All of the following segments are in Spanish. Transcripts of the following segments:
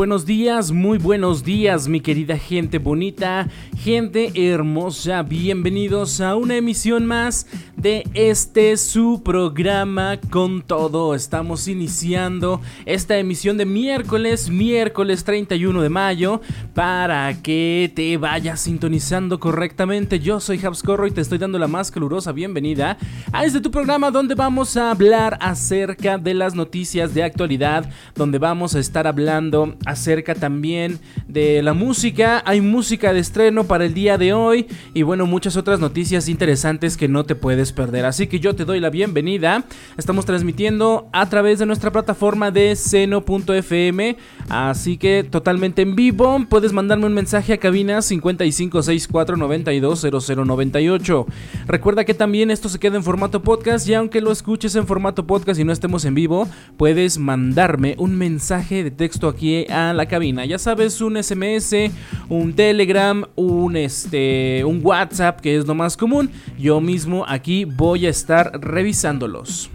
Buenos días, muy buenos días mi querida gente bonita, gente hermosa, bienvenidos a una emisión más de este su programa con todo. Estamos iniciando esta emisión de miércoles, miércoles 31 de mayo, para que te vayas sintonizando correctamente. Yo soy Habscorro y te estoy dando la más calurosa bienvenida a este tu programa donde vamos a hablar acerca de las noticias de actualidad, donde vamos a estar hablando acerca también de la música. Hay música de estreno para el día de hoy y bueno, muchas otras noticias interesantes que no te puedes perder. Así que yo te doy la bienvenida. Estamos transmitiendo a través de nuestra plataforma de seno.fm, así que totalmente en vivo. Puedes mandarme un mensaje a cabina 5564920098. Recuerda que también esto se queda en formato podcast y aunque lo escuches en formato podcast y no estemos en vivo, puedes mandarme un mensaje de texto aquí a la cabina. Ya sabes, un SMS, un Telegram, un, este, un WhatsApp, que es lo más común. Yo mismo aquí voy a estar revisándolos.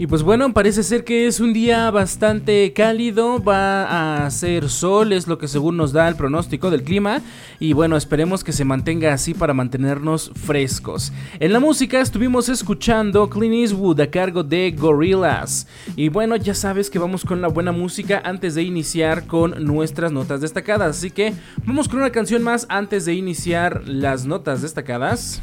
Y pues bueno, parece ser que es un día bastante cálido, va a hacer sol, es lo que según nos da el pronóstico del clima. Y bueno, esperemos que se mantenga así para mantenernos frescos. En la música estuvimos escuchando Clean Eastwood a cargo de Gorillaz. Y bueno, ya sabes que vamos con la buena música antes de iniciar con nuestras notas destacadas. Así que vamos con una canción más antes de iniciar las notas destacadas.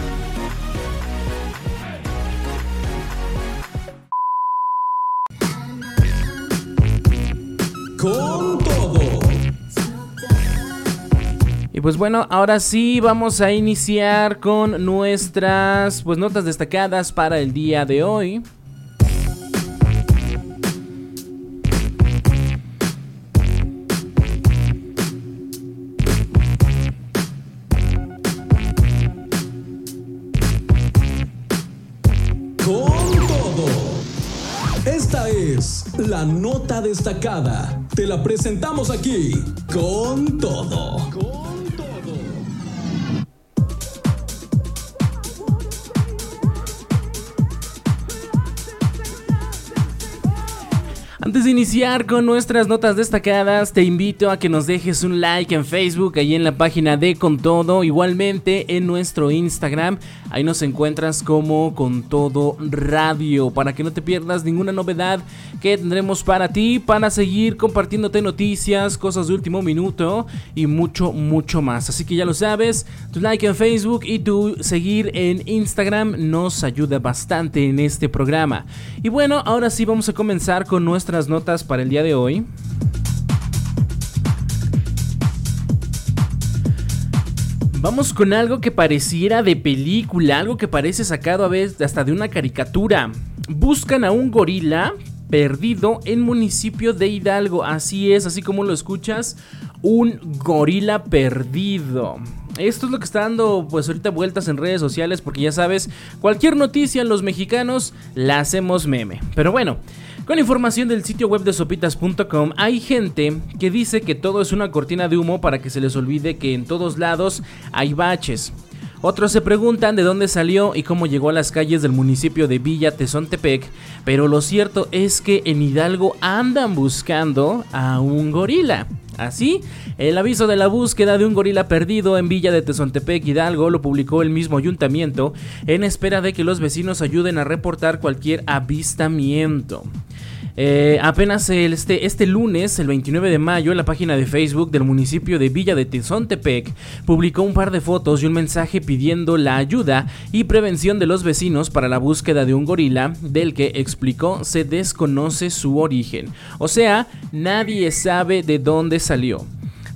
Con todo. Y pues bueno, ahora sí vamos a iniciar con nuestras pues notas destacadas para el día de hoy. Nota destacada. Te la presentamos aquí. Con todo. Antes de iniciar con nuestras notas destacadas, te invito a que nos dejes un like en Facebook, ahí en la página de Con Todo, igualmente en nuestro Instagram, ahí nos encuentras como Con Todo Radio, para que no te pierdas ninguna novedad que tendremos para ti, para seguir compartiéndote noticias, cosas de último minuto y mucho, mucho más. Así que ya lo sabes, tu like en Facebook y tu seguir en Instagram nos ayuda bastante en este programa. Y bueno, ahora sí vamos a comenzar con nuestras notas para el día de hoy. Vamos con algo que pareciera de película, algo que parece sacado a veces hasta de una caricatura. Buscan a un gorila perdido en municipio de Hidalgo. Así es, así como lo escuchas, un gorila perdido. Esto es lo que está dando pues ahorita vueltas en redes sociales porque ya sabes, cualquier noticia en los mexicanos la hacemos meme. Pero bueno, con información del sitio web de sopitas.com hay gente que dice que todo es una cortina de humo para que se les olvide que en todos lados hay baches. Otros se preguntan de dónde salió y cómo llegó a las calles del municipio de Villa Tezontepec, pero lo cierto es que en Hidalgo andan buscando a un gorila. Así, el aviso de la búsqueda de un gorila perdido en Villa de Tezontepec, Hidalgo, lo publicó el mismo ayuntamiento en espera de que los vecinos ayuden a reportar cualquier avistamiento. Eh, apenas este, este lunes, el 29 de mayo, en la página de Facebook del municipio de Villa de Tezontepec publicó un par de fotos y un mensaje pidiendo la ayuda y prevención de los vecinos para la búsqueda de un gorila del que explicó se desconoce su origen. O sea, nadie sabe de dónde salió.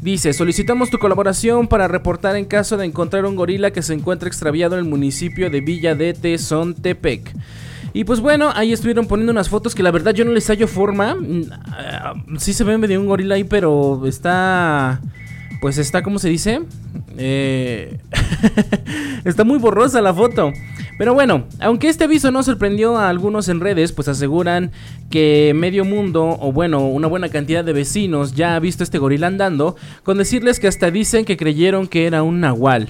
Dice, solicitamos tu colaboración para reportar en caso de encontrar un gorila que se encuentra extraviado en el municipio de Villa de Tezontepec. Y pues bueno, ahí estuvieron poniendo unas fotos que la verdad yo no les hallo forma. Mm, ah, sí se ve medio un gorila ahí, pero está... Pues está, ¿cómo se dice? Eh... está muy borrosa la foto. Pero bueno, aunque este aviso no sorprendió a algunos en redes, pues aseguran que medio mundo, o bueno, una buena cantidad de vecinos ya ha visto este gorila andando, con decirles que hasta dicen que creyeron que era un nahual.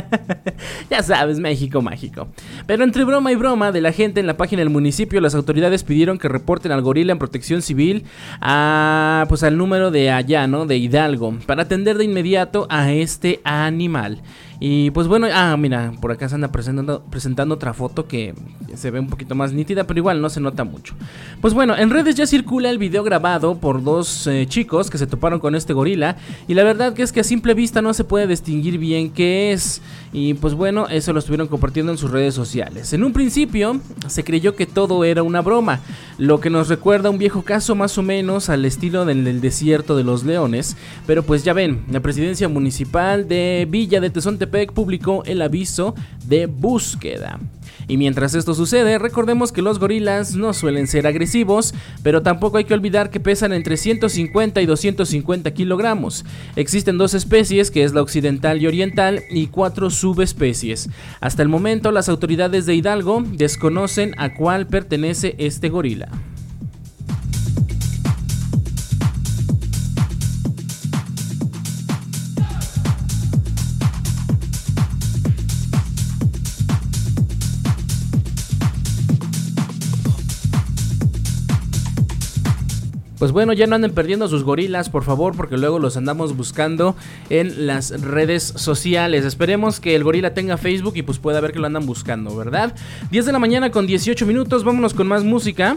ya sabes, México mágico. Pero entre broma y broma de la gente en la página del municipio, las autoridades pidieron que reporten al gorila en protección civil a, pues al número de allá, ¿no? De Hidalgo, para atender de inmediato a este animal. Y pues bueno, ah, mira, por acá se anda presentando, presentando otra foto que se ve un poquito más nítida, pero igual no se nota mucho. Pues bueno, en redes ya circula el video grabado por dos eh, chicos que se toparon con este gorila. Y la verdad que es que a simple vista no se puede distinguir bien qué es. Y pues bueno, eso lo estuvieron compartiendo en sus redes sociales. En un principio se creyó que todo era una broma, lo que nos recuerda un viejo caso más o menos al estilo del, del desierto de los leones. Pero pues ya ven, la presidencia municipal de Villa de Tezontepec publicó el aviso de búsqueda. Y mientras esto sucede, recordemos que los gorilas no suelen ser agresivos, pero tampoco hay que olvidar que pesan entre 150 y 250 kilogramos. Existen dos especies, que es la occidental y oriental, y cuatro subespecies. Hasta el momento, las autoridades de Hidalgo desconocen a cuál pertenece este gorila. Pues bueno, ya no anden perdiendo sus gorilas, por favor, porque luego los andamos buscando en las redes sociales. Esperemos que el gorila tenga Facebook y pues pueda ver que lo andan buscando, ¿verdad? 10 de la mañana con 18 minutos, vámonos con más música.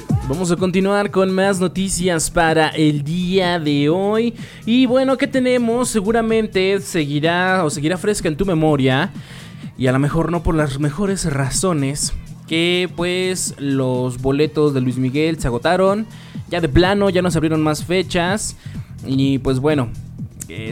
Vamos a continuar con más noticias para el día de hoy. Y bueno, ¿qué tenemos? Seguramente seguirá o seguirá fresca en tu memoria. Y a lo mejor no por las mejores razones. Que pues los boletos de Luis Miguel se agotaron. Ya de plano, ya nos abrieron más fechas. Y pues bueno,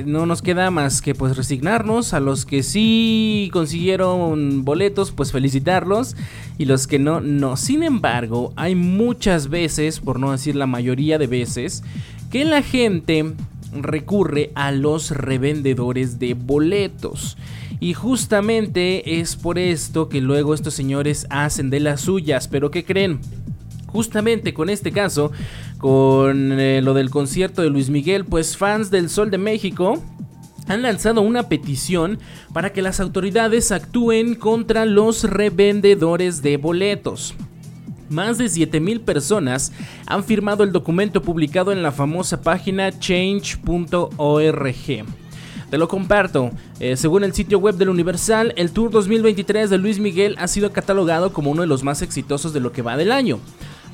no nos queda más que pues resignarnos. A los que sí consiguieron boletos pues felicitarlos. Y los que no no. Sin embargo hay muchas veces por no decir la mayoría de veces que la gente recurre a los revendedores de boletos. Y justamente es por esto que luego estos señores hacen de las suyas. Pero qué creen Justamente con este caso, con eh, lo del concierto de Luis Miguel, pues fans del Sol de México han lanzado una petición para que las autoridades actúen contra los revendedores de boletos. Más de 7.000 personas han firmado el documento publicado en la famosa página change.org. Te lo comparto. Eh, según el sitio web del Universal, el Tour 2023 de Luis Miguel ha sido catalogado como uno de los más exitosos de lo que va del año.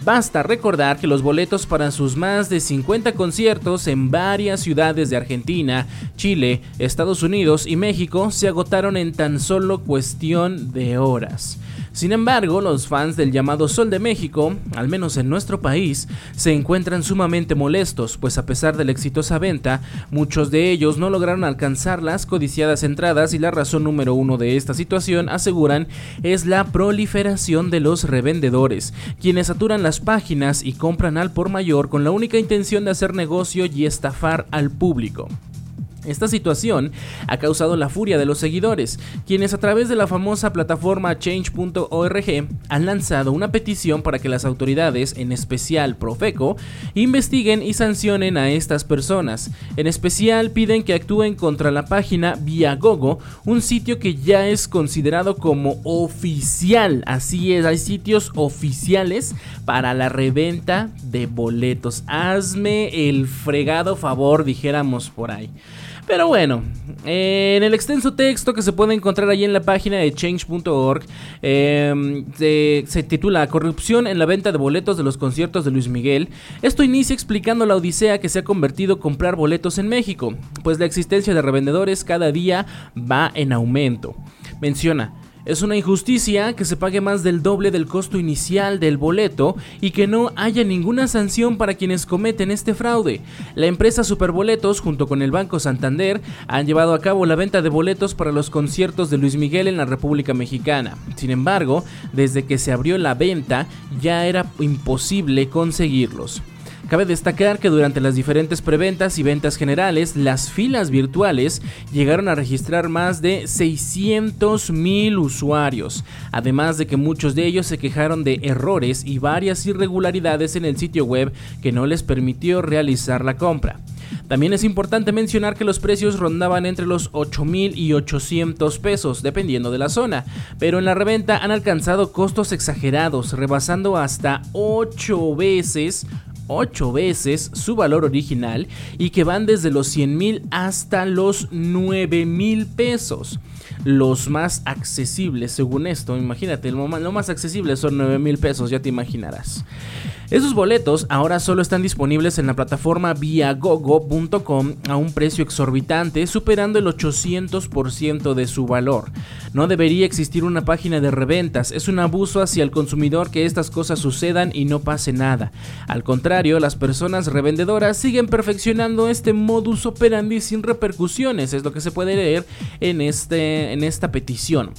Basta recordar que los boletos para sus más de 50 conciertos en varias ciudades de Argentina, Chile, Estados Unidos y México se agotaron en tan solo cuestión de horas. Sin embargo, los fans del llamado Sol de México, al menos en nuestro país, se encuentran sumamente molestos, pues a pesar de la exitosa venta, muchos de ellos no lograron alcanzar las codiciadas entradas y la razón número uno de esta situación, aseguran, es la proliferación de los revendedores, quienes saturan las páginas y compran al por mayor con la única intención de hacer negocio y estafar al público. Esta situación ha causado la furia de los seguidores, quienes a través de la famosa plataforma change.org han lanzado una petición para que las autoridades, en especial Profeco, investiguen y sancionen a estas personas. En especial piden que actúen contra la página Viagogo, un sitio que ya es considerado como oficial. Así es, hay sitios oficiales para la reventa de boletos. Hazme el fregado favor, dijéramos por ahí. Pero bueno, en el extenso texto que se puede encontrar ahí en la página de change.org em, se, titula Corrupción en la venta de boletos de los conciertos de Luis Miguel. Esto inicia explicando la odisea que se ha convertido comprar boletos en México, pues la existencia de revendedores cada día va en aumento. Menciona, es una injusticia que se pague más del doble del costo inicial del boleto y que no haya ninguna sanción para quienes cometen este fraude. La empresa Superboletos junto con el Banco Santander han llevado a cabo la venta de boletos para los conciertos de Luis Miguel en la República Mexicana. Sin embargo, desde que se abrió la venta ya era imposible conseguirlos. Cabe destacar que durante las diferentes preventas y ventas generales, las filas virtuales llegaron a registrar más de 600 mil usuarios, además de que muchos de ellos se quejaron de errores y varias irregularidades en el sitio web que no les permitió realizar la compra. También es importante mencionar que los precios rondaban entre los 8 mil y 800 pesos, dependiendo de la zona, pero en la reventa han alcanzado costos exagerados, rebasando hasta 8 veces 8 veces su valor original y que van desde los 100 mil hasta los 9 mil pesos. Los más accesibles, según esto, imagínate, lo más accesible son 9 mil pesos, ya te imaginarás. Esos boletos ahora solo están disponibles en la plataforma viagogo.com a un precio exorbitante, superando el 800% de su valor. No debería existir una página de reventas, es un abuso hacia el consumidor que estas cosas sucedan y no pase nada. Al contrario, las personas revendedoras siguen perfeccionando este modus operandi sin repercusiones, es lo que se puede leer en, este, en esta petición.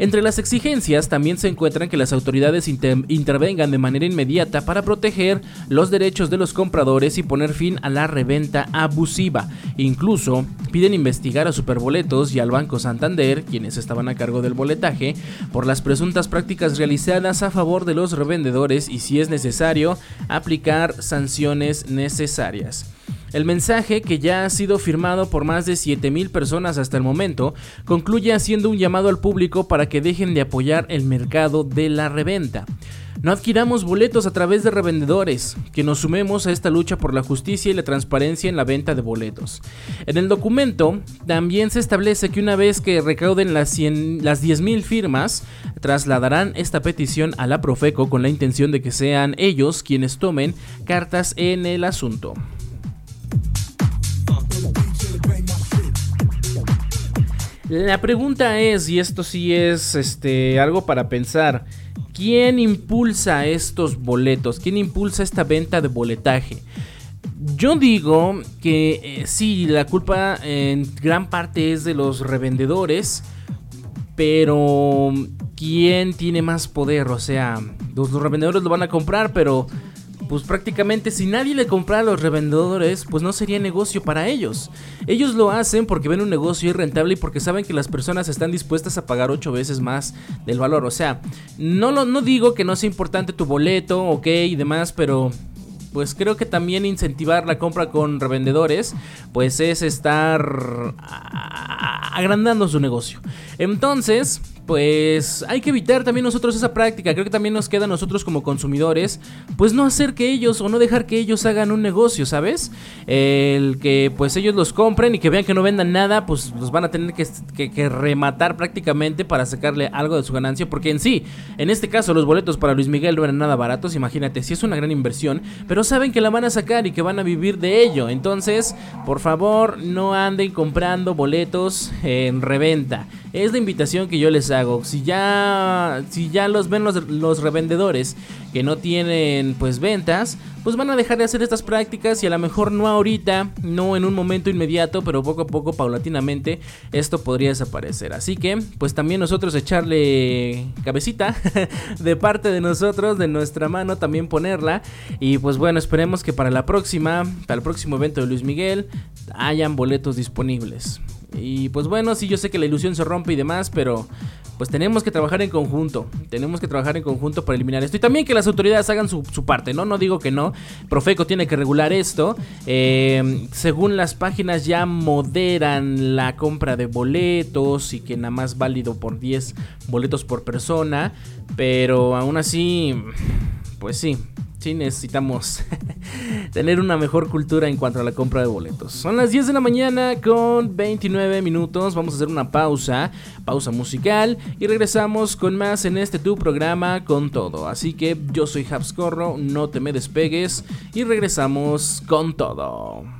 Entre las exigencias también se encuentran que las autoridades intervengan de manera inmediata para proteger los derechos de los compradores y poner fin a la reventa abusiva. Incluso piden investigar a Superboletos y al Banco Santander, quienes estaban a cargo del boletaje, por las presuntas prácticas realizadas a favor de los revendedores y si es necesario, aplicar sanciones necesarias. El mensaje, que ya ha sido firmado por más de 7.000 personas hasta el momento, concluye haciendo un llamado al público para que dejen de apoyar el mercado de la reventa. No adquiramos boletos a través de revendedores, que nos sumemos a esta lucha por la justicia y la transparencia en la venta de boletos. En el documento también se establece que una vez que recauden las, las 10.000 firmas, trasladarán esta petición a la Profeco con la intención de que sean ellos quienes tomen cartas en el asunto. La pregunta es, y esto sí es este, algo para pensar, ¿quién impulsa estos boletos? ¿Quién impulsa esta venta de boletaje? Yo digo que eh, sí, la culpa en gran parte es de los revendedores, pero ¿quién tiene más poder? O sea, los revendedores lo van a comprar, pero pues prácticamente si nadie le comprara a los revendedores, pues no sería negocio para ellos. Ellos lo hacen porque ven un negocio irrentable y porque saben que las personas están dispuestas a pagar 8 veces más del valor. O sea, no, lo, no digo que no sea importante tu boleto, ok, y demás, pero pues creo que también incentivar la compra con revendedores, pues es estar agrandando su negocio. Entonces, pues hay que evitar también nosotros esa práctica. Creo que también nos queda a nosotros como consumidores, pues no hacer que ellos o no dejar que ellos hagan un negocio, ¿sabes? El que pues ellos los compren y que vean que no vendan nada, pues los van a tener que, rematar prácticamente para sacarle algo de su ganancia. Porque en sí, en este caso los boletos para Luis Miguel no eran nada baratos, imagínate, si es una gran inversión, pero saben que la van a sacar y que van a vivir de ello. Entonces, por favor, no anden comprando boletos en reventa. Es la invitación que yo les hago. Si ya, si ya los ven los, los revendedores que no tienen pues ventas, pues van a dejar de hacer estas prácticas y a lo mejor no ahorita, no en un momento inmediato, pero poco a poco, paulatinamente, esto podría desaparecer. Así que, pues también nosotros echarle cabecita de parte de nosotros, de nuestra mano, también ponerla. Y pues bueno, esperemos que para la próxima, para el próximo evento de Luis Miguel, hayan boletos disponibles. Y pues bueno, sí, yo sé que la ilusión se rompe y demás, pero pues tenemos que trabajar en conjunto. Tenemos que trabajar en conjunto para eliminar esto. Y también que las autoridades hagan su, parte, ¿no? No digo que no. Profeco tiene que regular esto. Eh, según las páginas ya moderan la compra de boletos y que nada más válido por 10 boletos por persona. Pero aún así, pues sí, sí necesitamos tener una mejor cultura en cuanto a la compra de boletos. Son las 10 de la mañana con 29 minutos. Vamos a hacer una pausa, pausa musical y regresamos con más en este tu programa con todo. Así que yo soy Habscorro, no te me despegues y regresamos con todo.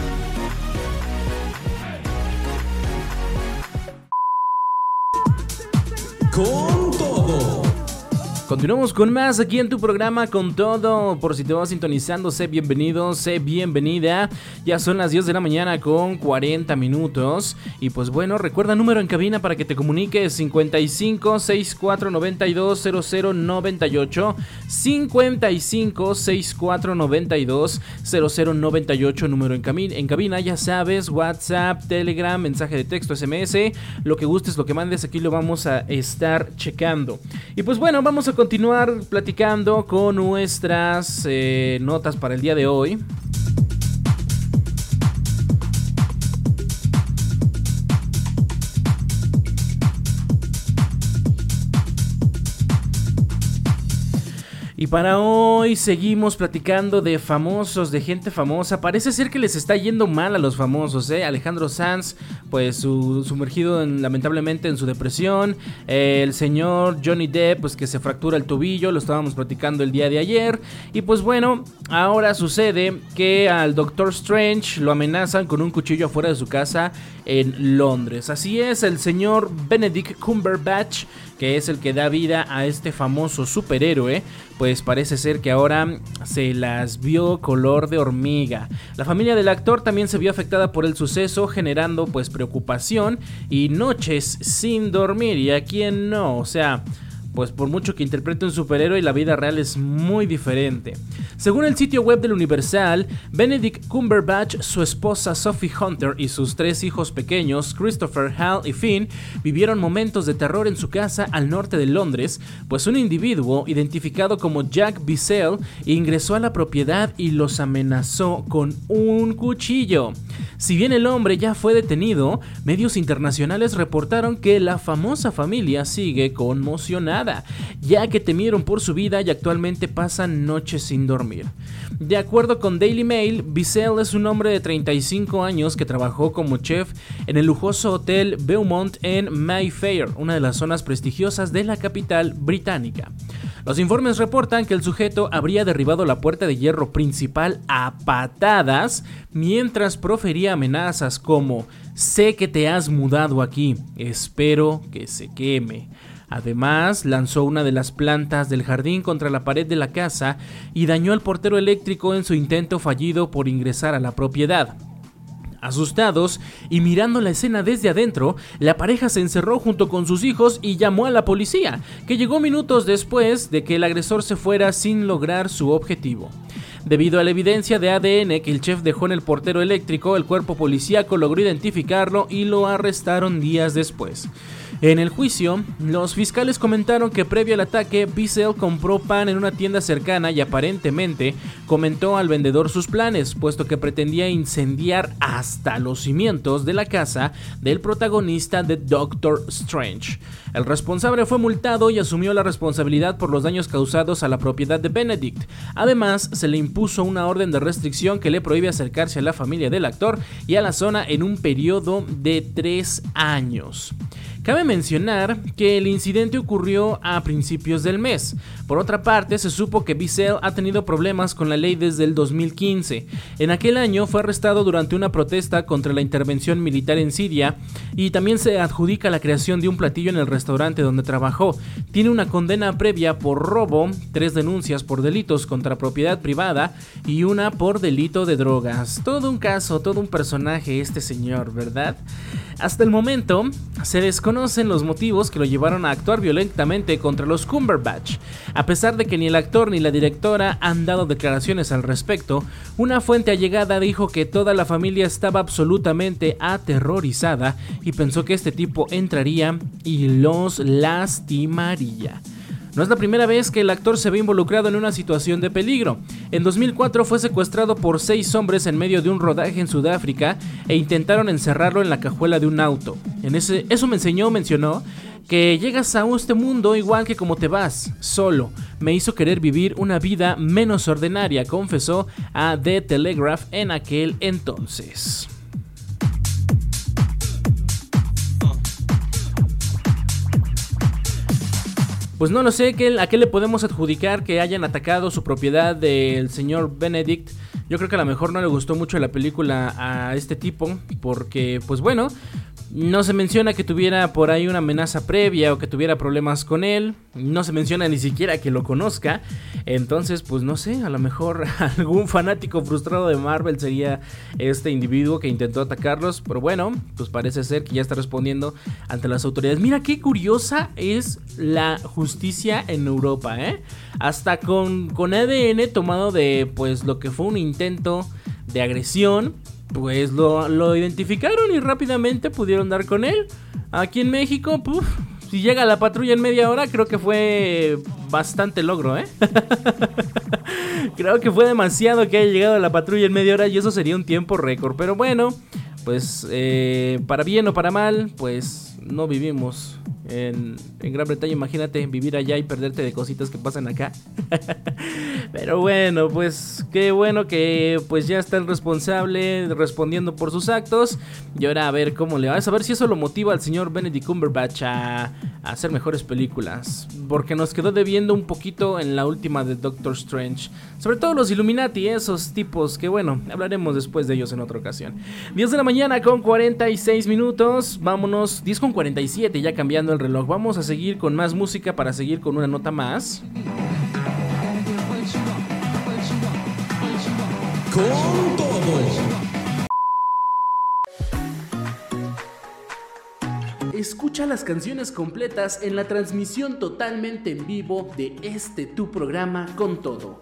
Con todo. Continuamos con más aquí en tu programa con todo. Por si te vas sintonizando, sé bienvenido, sé bienvenida. Ya son las 10 de la mañana con 40 minutos. Y pues bueno, recuerda número en cabina para que te comuniques 55 64 92 00 98 55 64 92 00 98 número en, en cabina. Ya sabes, WhatsApp, Telegram, mensaje de texto, SMS. Lo que gustes, lo que mandes, aquí lo vamos a estar checando. Y pues bueno, vamos a continuar platicando con nuestras eh, notas para el día de hoy. Y para hoy seguimos platicando de famosos, de gente famosa. Parece ser que les está yendo mal a los famosos, ¿eh? Alejandro Sanz, pues sumergido lamentablemente en su depresión. el señor Johnny Depp, pues que se fractura el tobillo, lo estábamos platicando el día de ayer. Y pues bueno, ahora sucede que al Doctor Strange lo amenazan con un cuchillo afuera de su casa en Londres. Así es, el señor Benedict Cumberbatch que es el que da vida a este famoso superhéroe, pues parece ser que ahora se las vio color de hormiga. La familia del actor también se vio afectada por el suceso, generando pues preocupación y noches sin dormir. ¿Y a quién no? O sea pues por mucho que interprete un superhéroe, la vida real es muy diferente. Según el sitio web del Universal, Benedict Cumberbatch, su esposa Sophie Hunter y sus tres hijos pequeños, Christopher, Hal y Finn, vivieron momentos de terror en su casa al norte de Londres, pues un individuo identificado como Jack Bissell ingresó a la propiedad y los amenazó con un cuchillo. Si bien el hombre ya fue detenido, medios internacionales reportaron que la famosa familia sigue conmocionada ya que temieron por su vida y actualmente pasan noches sin dormir. De acuerdo con Daily Mail, Bissell es un hombre de 35 años que trabajó como chef en el lujoso hotel Beaumont en Mayfair, una de las zonas prestigiosas de la capital británica. Los informes reportan que el sujeto habría derribado la puerta de hierro principal a patadas mientras profería amenazas como sé que te has mudado aquí, espero que se queme. Además, lanzó una de las plantas del jardín contra la pared de la casa y dañó el portero eléctrico en su intento fallido por ingresar a la propiedad. Asustados y mirando la escena desde adentro, la pareja se encerró junto con sus hijos y llamó a la policía, que llegó minutos después de que el agresor se fuera sin lograr su objetivo. Debido a la evidencia de ADN que el chef dejó en el portero eléctrico, el cuerpo policíaco logró identificarlo y lo arrestaron días después. En el juicio, los fiscales comentaron que previo al ataque, Bissell compró pan en una tienda cercana y aparentemente comentó al vendedor sus planes, puesto que pretendía incendiar hasta los cimientos de la casa del protagonista de Doctor Strange. El responsable fue multado y asumió la responsabilidad por los daños causados a la propiedad de Benedict. Además, se le impuso una orden de restricción que le prohíbe acercarse a la familia del actor y a la zona en un periodo de tres años. Cabe mencionar que el incidente ocurrió a principios del mes. Por otra parte, se supo que Bissell ha tenido problemas con la ley desde el 2015. En aquel año fue arrestado durante una protesta contra la intervención militar en Siria y también se adjudica la creación de un platillo en el restaurante donde trabajó. Tiene una condena previa por robo, tres denuncias por delitos contra propiedad privada y una por delito de drogas. Todo un caso, todo un personaje este señor, ¿verdad? Hasta el momento se desconocen los motivos que lo llevaron a actuar violentamente contra los Cumberbatch. A pesar de que ni el actor ni la directora han dado declaraciones al respecto, una fuente allegada dijo que toda la familia estaba absolutamente aterrorizada y pensó que este tipo entraría y los lastimaría. No es la primera vez que el actor se ve involucrado en una situación de peligro. En 2004 fue secuestrado por seis hombres en medio de un rodaje en Sudáfrica e intentaron encerrarlo en la cajuela de un auto. En ese, eso me enseñó, mencionó, que llegas a este mundo igual que como te vas, solo. Me hizo querer vivir una vida menos ordinaria, confesó a The Telegraph en aquel entonces. Pues no lo sé, ¿a qué le podemos adjudicar que hayan atacado su propiedad del señor Benedict? Yo creo que a lo mejor no le gustó mucho la película a este tipo, porque pues bueno, no se menciona que tuviera por ahí una amenaza previa o que tuviera problemas con él. No se menciona ni siquiera que lo conozca. Entonces, pues no sé, a lo mejor algún fanático frustrado de Marvel sería este individuo que intentó atacarlos. Pero bueno, pues parece ser que ya está respondiendo ante las autoridades. Mira qué curiosa es la justicia en Europa, ¿eh? Hasta con, con ADN tomado de pues lo que fue un intento de agresión pues lo, identificaron y rápidamente pudieron dar con él. Aquí en México, si llega la patrulla en media hora, creo que fue bastante logro, ¿eh? creo que fue demasiado que haya llegado la patrulla en media hora y eso sería un tiempo récord. Pero bueno, pues eh, para bien o para mal, pues no vivimos en, Gran Bretaña. Imagínate vivir allá y perderte de cositas que pasan acá. Pero bueno, pues qué bueno que pues ya está el responsable respondiendo por sus actos. Y ahora a ver cómo le va. A saber si eso lo motiva al señor Benedict Cumberbatch a, hacer mejores películas. Porque nos quedó debiendo un poquito en la última de Doctor Strange. Sobre todo los Illuminati, esos tipos que bueno, hablaremos después de ellos en otra ocasión. 10 de la mañana con 46 minutos. Vámonos, 10 con 47 ya cambiando el reloj. Vamos a seguir con más música para seguir con una nota más. Con todo. Escucha las canciones completas en la transmisión totalmente en vivo de este tu programa con todo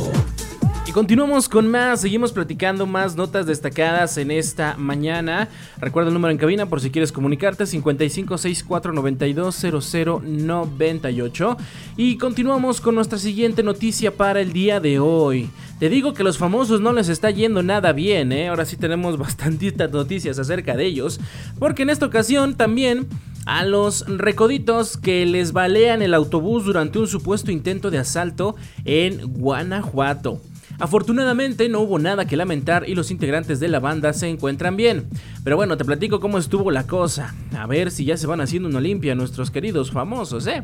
Continuamos con más, seguimos platicando más notas destacadas en esta mañana. Recuerda el número en cabina por si quieres comunicarte, 5564920098. Y continuamos con nuestra siguiente noticia para el día de hoy. Te digo que los famosos no les está yendo nada bien, ¿eh? Ahora sí tenemos bastantitas noticias acerca de ellos, porque en esta ocasión también a los recoditos que les balean el autobús durante un supuesto intento de asalto en Guanajuato. Afortunadamente no hubo nada que lamentar y los integrantes de la banda se encuentran bien. Pero bueno, te platico cómo estuvo la cosa. A ver si ya se van haciendo una limpia nuestros queridos famosos, ¿eh?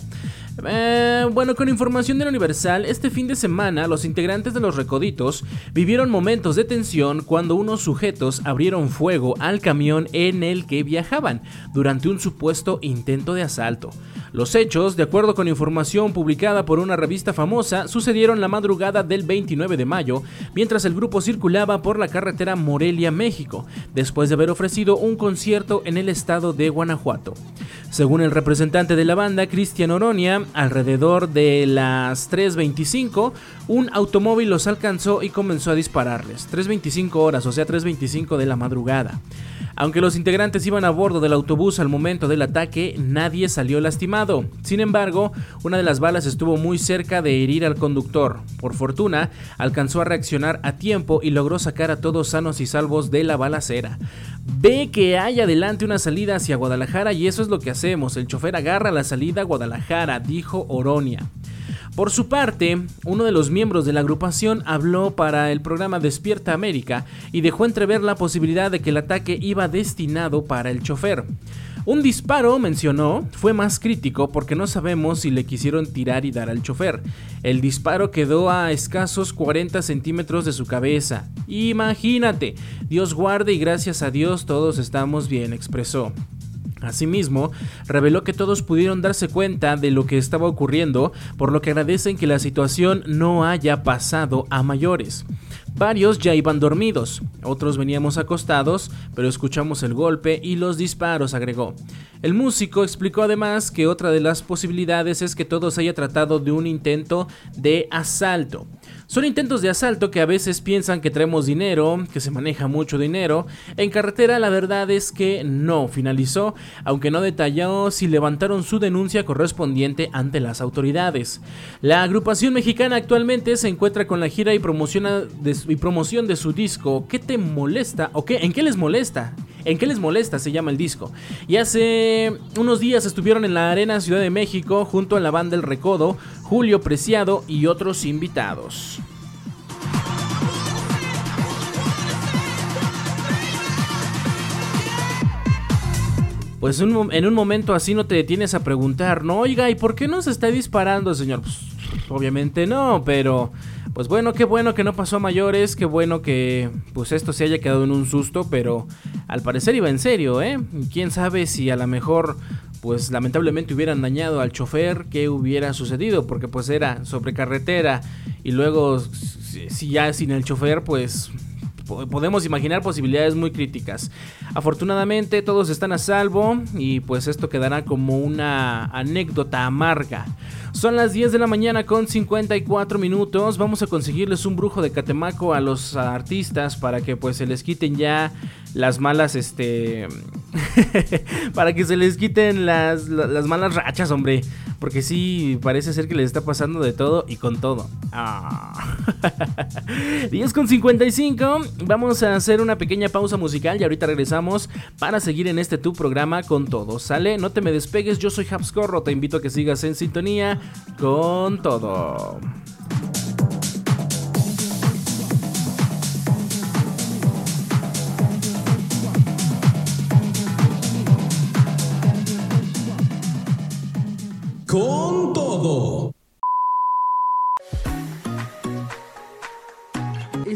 Eh, bueno, con información del Universal, este fin de semana los integrantes de los Recoditos vivieron momentos de tensión cuando unos sujetos abrieron fuego al camión en el que viajaban durante un supuesto intento de asalto. Los hechos, de acuerdo con información publicada por una revista famosa, sucedieron la madrugada del 29 de mayo, mientras el grupo circulaba por la carretera Morelia, México, después de haber ofrecido un concierto en el estado de Guanajuato. Según el representante de la banda, Cristian Oronia, alrededor de las 3.25, un automóvil los alcanzó y comenzó a dispararles. 3.25 horas, o sea, 3.25 de la madrugada. Aunque los integrantes iban a bordo del autobús al momento del ataque, nadie salió lastimado. Sin embargo, una de las balas estuvo muy cerca de herir al conductor. Por fortuna, alcanzó a reaccionar a tiempo y logró sacar a todos sanos y salvos de la balacera. Ve que hay adelante una salida hacia Guadalajara y eso es lo que hacemos. El chofer agarra la salida a Guadalajara, dijo Oronia. Por su parte, uno de los miembros de la agrupación habló para el programa Despierta América y dejó entrever la posibilidad de que el ataque iba destinado para el chofer. Un disparo, mencionó, fue más crítico porque no sabemos si le quisieron tirar y dar al chofer. El disparo quedó a escasos 40 centímetros de su cabeza. Imagínate, Dios guarde y gracias a Dios todos estamos bien, expresó. Asimismo, reveló que todos pudieron darse cuenta de lo que estaba ocurriendo, por lo que agradecen que la situación no haya pasado a mayores. Varios ya iban dormidos, otros veníamos acostados, pero escuchamos el golpe y los disparos, agregó. El músico explicó además que otra de las posibilidades es que todo se haya tratado de un intento de asalto. Son intentos de asalto que a veces piensan que traemos dinero, que se maneja mucho dinero. En carretera la verdad es que no finalizó, aunque no detalló si levantaron su denuncia correspondiente ante las autoridades. La agrupación mexicana actualmente se encuentra con la gira y, y promoción de su disco. ¿Qué te molesta o qué? ¿En qué les molesta? ¿En qué les molesta? Se llama el disco. Y hace unos días estuvieron en la Arena Ciudad de México junto a la banda El Recodo, Julio Preciado y otros invitados. Pues en un momento así no te detienes a preguntar, no, oiga, ¿y por qué no se está disparando, señor? Pues obviamente no, pero pues bueno, qué bueno que no pasó a mayores, qué bueno que pues esto se haya quedado en un susto, pero al parecer iba en serio, ¿eh? Quién sabe si a lo mejor pues lamentablemente hubieran dañado al chofer, qué hubiera sucedido, porque pues era sobre carretera y luego si ya sin el chofer, pues podemos imaginar posibilidades muy críticas. Afortunadamente todos están a salvo y pues esto quedará como una anécdota amarga. Son las 10 de la mañana con 54 minutos. Vamos a conseguirles un brujo de Catemaco a los artistas para que pues se les quiten ya las malas, este... para que se les quiten las, las, malas rachas, hombre. Porque sí, parece ser que les está pasando de todo y con todo. Ah. 10 con 55. Vamos a hacer una pequeña pausa musical y ahorita regresamos para seguir en este tu programa con todo. ¿Sale? No te me despegues, yo soy Habscorro. Te invito a que sigas en sintonía con todo.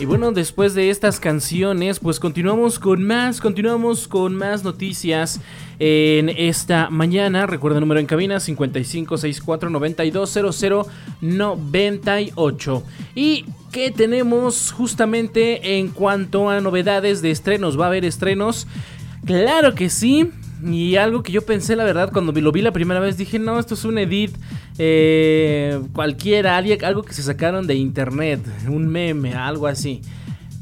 Y bueno, después de estas canciones, pues continuamos con más, continuamos con más noticias en esta mañana. Recuerda el número en cabina 5564920098. ¿Y qué tenemos justamente en cuanto a novedades de estrenos? ¿Va a haber estrenos? Claro que sí. Y algo que yo pensé, la verdad, cuando lo vi la primera vez, dije, no, esto es un edit eh, cualquiera, algo que se sacaron de internet, un meme, algo así.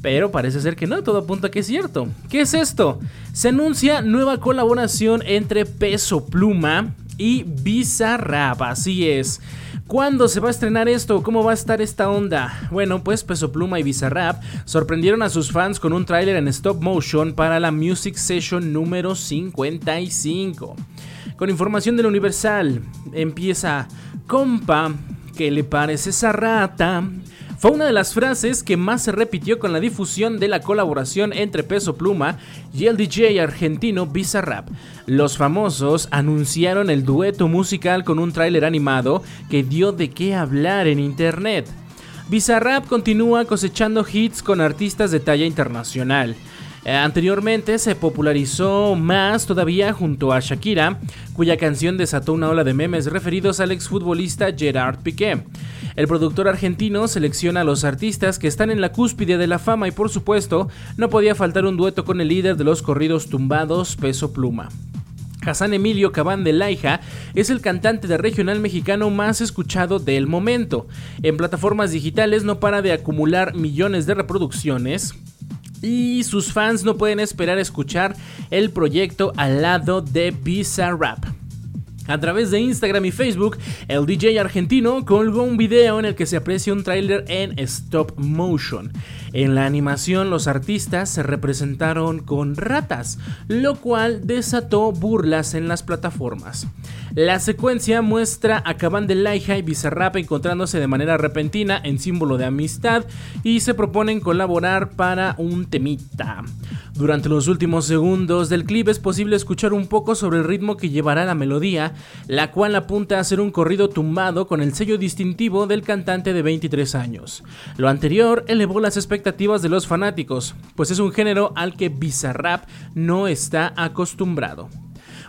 Pero parece ser que no, todo apunta que es cierto. ¿Qué es esto? Se anuncia nueva colaboración entre Peso Pluma y Bizarrap, así es. ¿Cuándo se va a estrenar esto? ¿Cómo va a estar esta onda? Bueno, pues Peso Pluma y Bizarrap sorprendieron a sus fans con un tráiler en stop motion para la Music Session número 55. Con información del Universal, empieza, compa, ¿qué le parece esa rata? Fue una de las frases que más se repitió con la difusión de la colaboración entre Peso Pluma y el DJ argentino Bizarrap. Los famosos anunciaron el dueto musical con un tráiler animado que dio de qué hablar en internet. Bizarrap continúa cosechando hits con artistas de talla internacional. Eh, anteriormente se popularizó más todavía junto a Shakira, cuya canción desató una ola de memes referidos al exfutbolista Gerard Piqué. El productor argentino selecciona a los artistas que están en la cúspide de la fama y por supuesto no podía faltar un dueto con el líder de los corridos tumbados, Peso Pluma. Hassan Emilio Cabán de Laija es el cantante de regional mexicano más escuchado del momento. En plataformas digitales no para de acumular millones de reproducciones, y sus fans no pueden esperar escuchar el proyecto al lado de Bizarrap. A través de Instagram y Facebook, el DJ argentino colgó un video en el que se aprecia un tráiler en stop motion. En la animación los artistas se representaron con ratas, lo cual desató burlas en las plataformas. La secuencia muestra a Caban de Laija y Bizarrap encontrándose de manera repentina en símbolo de amistad y se proponen colaborar para un temita. Durante los últimos segundos del clip es posible escuchar un poco sobre el ritmo que llevará la melodía, la cual apunta a ser un corrido tumbado con el sello distintivo del cantante de 23 años. Lo anterior elevó las expectativas de los fanáticos, pues es un género al que Bizarrap no está acostumbrado.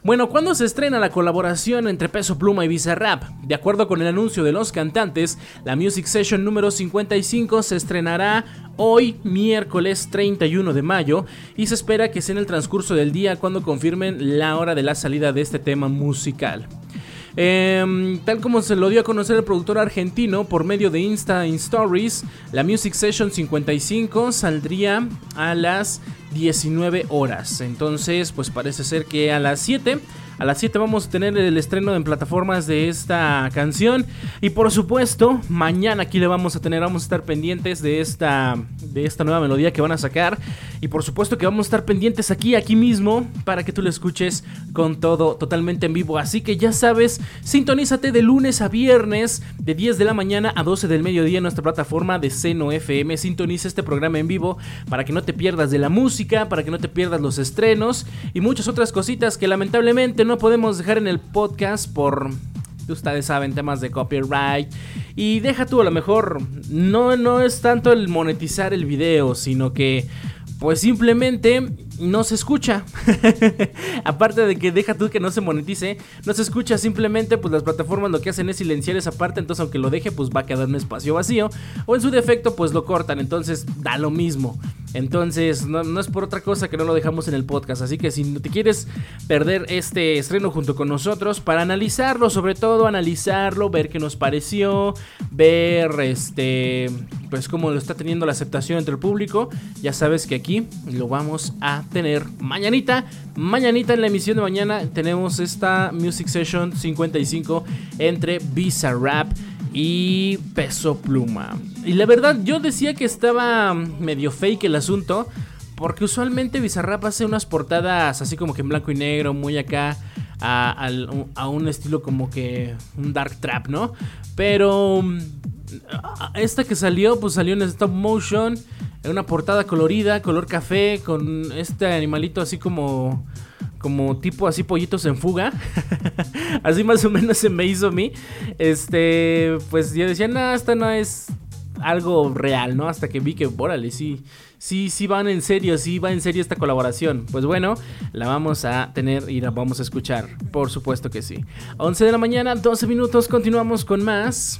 Bueno, ¿cuándo se estrena la colaboración entre Peso Pluma y Bizarrap? De acuerdo con el anuncio de los cantantes, la Music Session número 55 se estrenará hoy, miércoles 31 de mayo, y se espera que sea en el transcurso del día cuando confirmen la hora de la salida de este tema musical. Em, tal como se lo dio a conocer el productor argentino por medio de Insta Stories, la Music Session 55 saldría a las 19 horas. Entonces, pues parece ser que a las 7 a las 7 vamos a tener el estreno en plataformas de esta canción. Y por supuesto, mañana aquí le vamos a tener, vamos a estar pendientes de esta, de esta nueva melodía que van a sacar. Y por supuesto que vamos a estar pendientes aquí, aquí mismo, para que tú lo escuches con todo totalmente en vivo. Así que ya sabes, sintonízate de lunes a viernes, de 10 de la mañana a 12 del mediodía en nuestra plataforma de Seno FM. Sintoniza este programa en vivo para que no te pierdas de la música, para que no te pierdas los estrenos y muchas otras cositas que lamentablemente no podemos dejar en el podcast por ustedes saben, temas de copyright. Y deja tú, a lo mejor no, no es tanto el monetizar el video, sino que pues simplemente no se escucha. Aparte de que deja tú que no se monetice, no se escucha simplemente, pues las plataformas lo que hacen es silenciar esa parte, entonces aunque lo deje, pues va a quedar un espacio vacío. O en su defecto, pues lo cortan, entonces da lo mismo. Entonces, no, es por otra cosa que no lo dejamos en el podcast. Así que si no te quieres perder este estreno junto con nosotros, para analizarlo, sobre todo analizarlo, ver qué nos pareció, ver este, pues cómo lo está teniendo la aceptación entre el público, ya sabes que aquí lo vamos a tener mañanita. Mañanita en la emisión de mañana tenemos esta Music Session 55 entre Visa Rap y Peso Pluma. Y la verdad, yo decía que estaba medio fake el asunto. Porque usualmente Bizarrap hace unas portadas así como que en blanco y negro, muy acá, a, a, un estilo como que un dark trap, ¿no? Pero esta que salió, pues salió en stop motion, una portada colorida, color café, con este animalito así como como tipo así pollitos en fuga. así más o menos se me hizo a mí. Este, pues yo decía, no, esta no es algo real, ¿no? Hasta que vi que, órale, sí, sí, sí van en serio, sí va en serio esta colaboración. Pues bueno, la vamos a tener y la vamos a escuchar, por supuesto que sí. 11 de la mañana, 12 minutos, continuamos con más.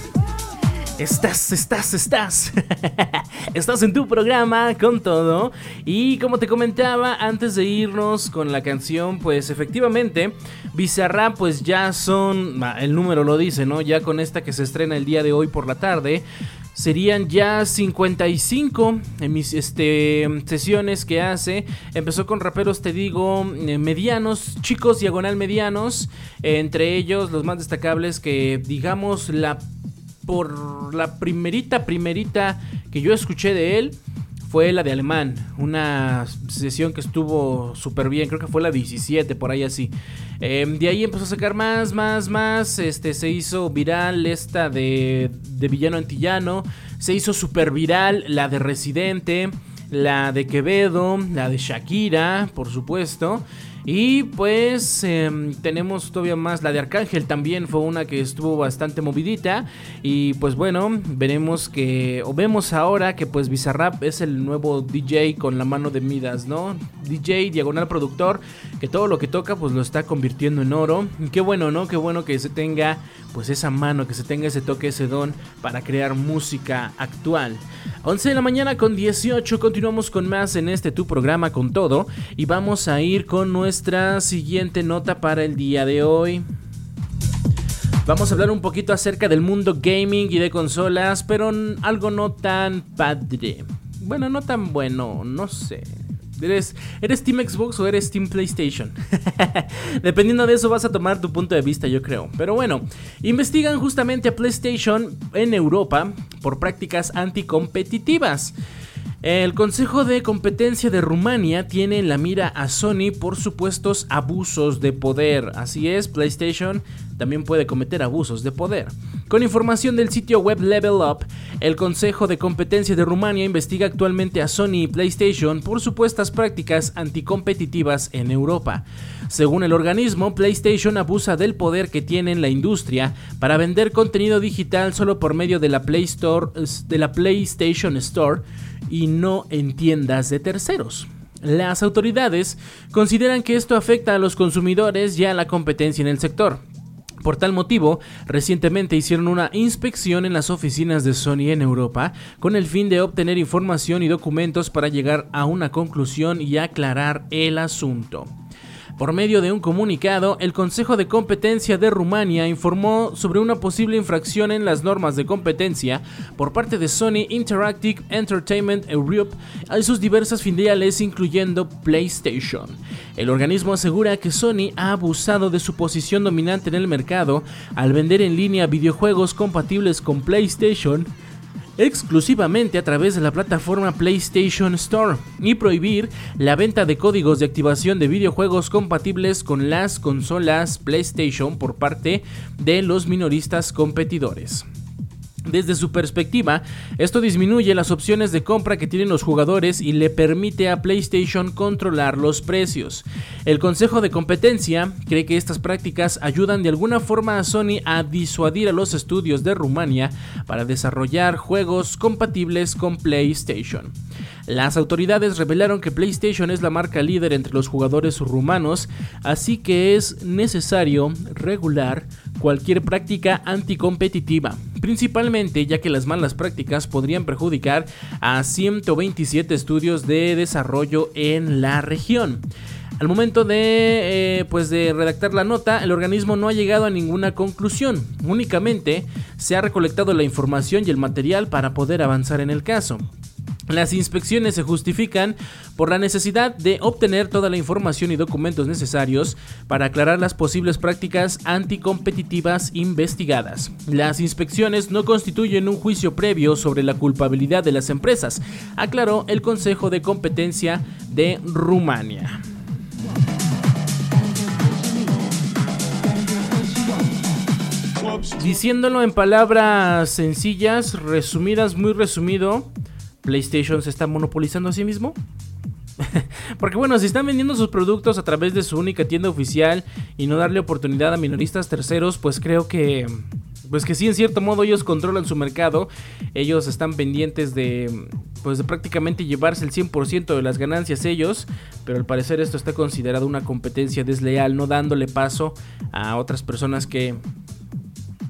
Estás, estás, estás. estás en tu programa con todo. Y como te comentaba antes de irnos con la canción, pues efectivamente, Bizarrap pues ya son, el número lo dice, ¿no? Ya con esta que se estrena el día de hoy por la tarde. Serían ya 55 en mis este, sesiones que hace. Empezó con raperos, te digo, eh, medianos, chicos diagonal medianos. entre ellos los más destacables que digamos la por la primerita, primerita que yo escuché de él fue la de Alemán. Una sesión que estuvo súper bien, creo que fue la 17, por ahí así. Em, de ahí empezó a sacar más, más, más. Este, se hizo viral esta de, de Villano Antillano. Se hizo súper viral la de Residente. La de Quevedo, la de Shakira, por supuesto. Y pues em, tenemos todavía más, la de Arcángel también fue una que estuvo bastante movidita. Y pues bueno, veremos que, o vemos ahora que pues Bizarrap es el nuevo DJ con la mano de Midas, ¿no? DJ, diagonal productor, que todo lo que toca pues lo está convirtiendo en oro. Y qué bueno, ¿no? Qué bueno que se tenga pues esa mano, que se tenga ese toque, ese don para crear música actual. 11 de la mañana con 18, continuamos con más en este tu programa con todo y vamos a ir con nuestra siguiente nota para el día de hoy. Vamos a hablar un poquito acerca del mundo gaming y de consolas, pero algo no tan padre. Bueno, no tan bueno, no sé. ¿Eres, ¿Eres Team Xbox o eres Team PlayStation? Dependiendo de eso vas a tomar tu punto de vista, yo creo. Pero bueno, investigan justamente a PlayStation en Europa por prácticas anticompetitivas. El Consejo de Competencia de Rumania tiene en la mira a Sony por supuestos abusos de poder. Así es, PlayStation también puede cometer abusos de poder. Con información del sitio web Level Up, el Consejo de Competencia de Rumania investiga actualmente a Sony y PlayStation por supuestas prácticas anticompetitivas en Europa. Según el organismo, PlayStation abusa del poder que tiene en la industria para vender contenido digital solo por medio de la, Play Store, de la PlayStation Store y no en tiendas de terceros. Las autoridades consideran que esto afecta a los consumidores y a la competencia en el sector. Por tal motivo, recientemente hicieron una inspección en las oficinas de Sony en Europa con el fin de obtener información y documentos para llegar a una conclusión y aclarar el asunto. Por medio de un comunicado, el Consejo de Competencia de Rumania informó sobre una posible infracción en las normas de competencia por parte de Sony Interactive Entertainment Europe y sus diversas filiales incluyendo PlayStation. El organismo asegura que Sony ha abusado de su posición dominante en el mercado al vender en línea videojuegos compatibles con PlayStation exclusivamente a través de la plataforma PlayStation Store y prohibir la venta de códigos de activación de videojuegos compatibles con las consolas PlayStation por parte de los minoristas competidores. Desde su perspectiva, esto disminuye las opciones de compra que tienen los jugadores y le permite a PlayStation controlar los precios. El Consejo de Competencia cree que estas prácticas ayudan de alguna forma a Sony a disuadir a los estudios de Rumania para desarrollar juegos compatibles con PlayStation. Las autoridades revelaron que PlayStation es la marca líder entre los jugadores rumanos, así que es necesario regular cualquier práctica anticompetitiva, principalmente ya que las malas prácticas podrían perjudicar a 127 estudios de desarrollo en la región. Al momento de, eh, pues de redactar la nota, el organismo no ha llegado a ninguna conclusión, únicamente se ha recolectado la información y el material para poder avanzar en el caso. Las inspecciones se justifican por la necesidad de obtener toda la información y documentos necesarios para aclarar las posibles prácticas anticompetitivas investigadas. Las inspecciones no constituyen un juicio previo sobre la culpabilidad de las empresas, aclaró el Consejo de Competencia de Rumania. Diciéndolo en palabras sencillas, resumidas, muy resumido, PlayStation se está monopolizando a sí mismo. Porque bueno, si están vendiendo sus productos a través de su única tienda oficial y no darle oportunidad a minoristas terceros, pues creo que pues que sí, en cierto modo ellos controlan su mercado, ellos están pendientes de, pues de prácticamente llevarse el 100% de las ganancias ellos, pero al parecer esto está considerado una competencia desleal, no dándole paso a otras personas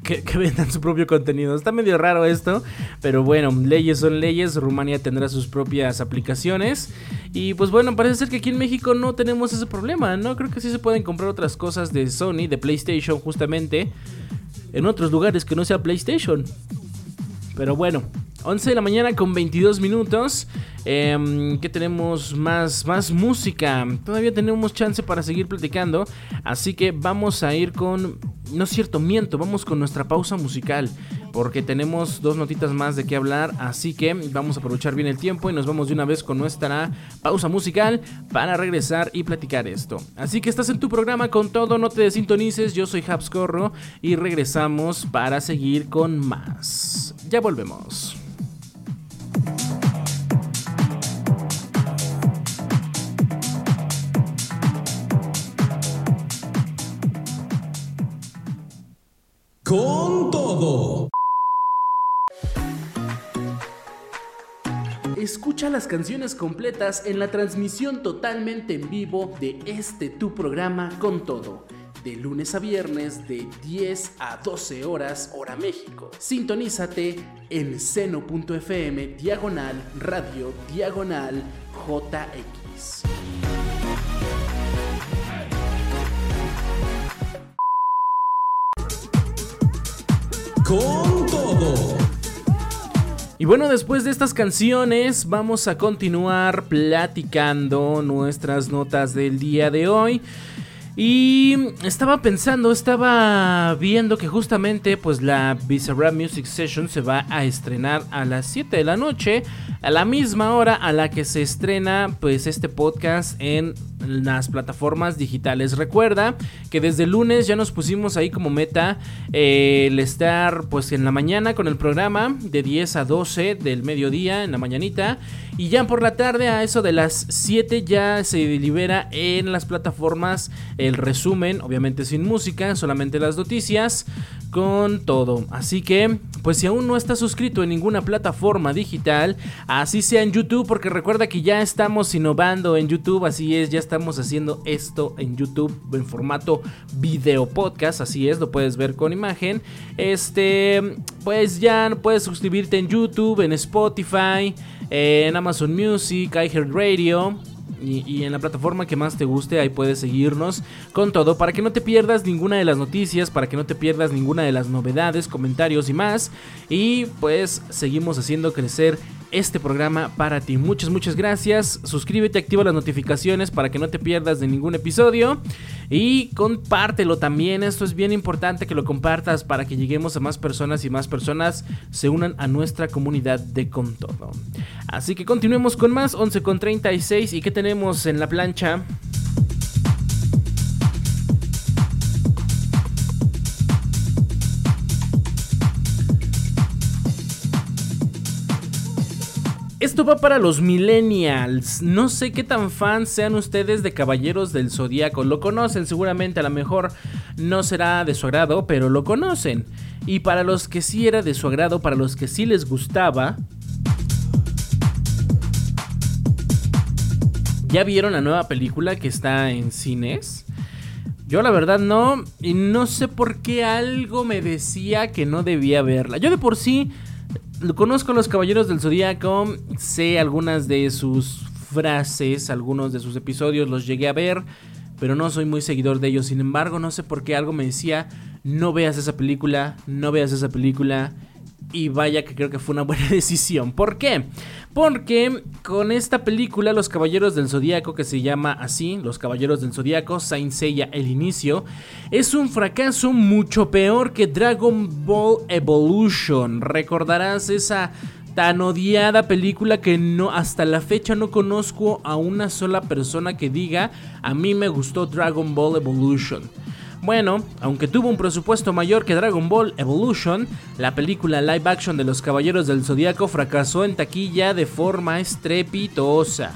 que, vendan su propio contenido. Está medio raro esto, pero bueno, leyes son leyes. Rumania tendrá sus propias aplicaciones. Y pues bueno, parece ser que aquí en México no tenemos ese problema, ¿no? Creo que sí se pueden comprar otras cosas de Sony, de PlayStation justamente en otros lugares que no sea PlayStation. Pero bueno, 11 de la mañana con 22 minutos. Eh, que tenemos más, más música. Todavía tenemos chance para seguir platicando. Así que vamos a ir con. No es cierto, miento. Vamos con nuestra pausa musical. Porque tenemos dos notitas más de qué hablar. Así que vamos a aprovechar bien el tiempo y nos vamos de una vez con nuestra pausa musical para regresar y platicar esto. Así que estás en tu programa con todo. No te desintonices. Yo soy Habscorro y regresamos para seguir con más. Ya volvemos. Con todo. Escucha las canciones completas en la transmisión totalmente en vivo de este tu programa con todo. De lunes a viernes de 10 a 12 horas hora México. Sintonízate en seno.fm diagonal radio diagonal JX. con todo. Y bueno, después de estas canciones vamos a continuar platicando nuestras notas del día de hoy. Y estaba pensando, estaba viendo que justamente pues la Bizarrap Music Session se va a estrenar a las 7 de la noche, a la misma hora a la que se estrena pues este podcast en las plataformas digitales. Recuerda que desde lunes ya nos pusimos ahí como meta eh, el estar pues en la mañana con el programa de 10 a 12 del mediodía en la mañanita y ya por la tarde a eso de las 7 ya se libera en las plataformas el resumen, obviamente sin música, solamente las noticias con todo. Así que, pues si aún no estás suscrito en ninguna plataforma digital, así sea en YouTube, porque recuerda que ya estamos innovando en YouTube, así es, ya estamos haciendo esto en YouTube en formato video podcast, así es, lo puedes ver con imagen. Este, pues ya puedes suscribirte en YouTube, en Spotify, en Amazon Music, iHeartRadio y, en la plataforma que más te guste, ahí puedes seguirnos con todo para que no te pierdas ninguna de las noticias, para que no te pierdas ninguna de las novedades, comentarios y más. Y pues seguimos haciendo crecer este programa para ti. Muchas, muchas gracias. Suscríbete, activa las notificaciones para que no te pierdas de ningún episodio. Y compártelo también. Esto es bien importante que lo compartas para que lleguemos a más personas y más personas se unan a nuestra comunidad de con todo. Así que continuemos con más. 11 con 36. ¿Y qué tenemos en la plancha? Esto va para los millennials. No sé qué tan fans sean ustedes de Caballeros del Zodíaco. Lo conocen seguramente, a lo mejor no será de su agrado, pero lo conocen. Y para los que sí era de su agrado, para los que sí les gustaba... ¿Ya vieron la nueva película que está en cines? Yo la verdad no, y no sé por qué algo me decía que no debía verla. Yo de por sí conozco a los Caballeros del Zodíaco, sé algunas de sus frases, algunos de sus episodios los llegué a ver, pero no soy muy seguidor de ellos. Sin embargo, no sé por qué algo me decía, no veas esa película, no veas esa película. Y vaya que creo que fue una buena decisión. ¿Por qué? Porque con esta película, Los Caballeros del Zodíaco, que se llama así, Los Caballeros del Zodíaco, Saint Seiya El Inicio, es un fracaso mucho peor que Dragon Ball Evolution. Recordarás esa tan odiada película que no hasta la fecha no conozco a una sola persona que diga a mí me gustó Dragon Ball Evolution. Bueno, aunque tuvo un presupuesto mayor que Dragon Ball Evolution, la película live action de los Caballeros del Zodíaco fracasó en taquilla de forma estrepitosa.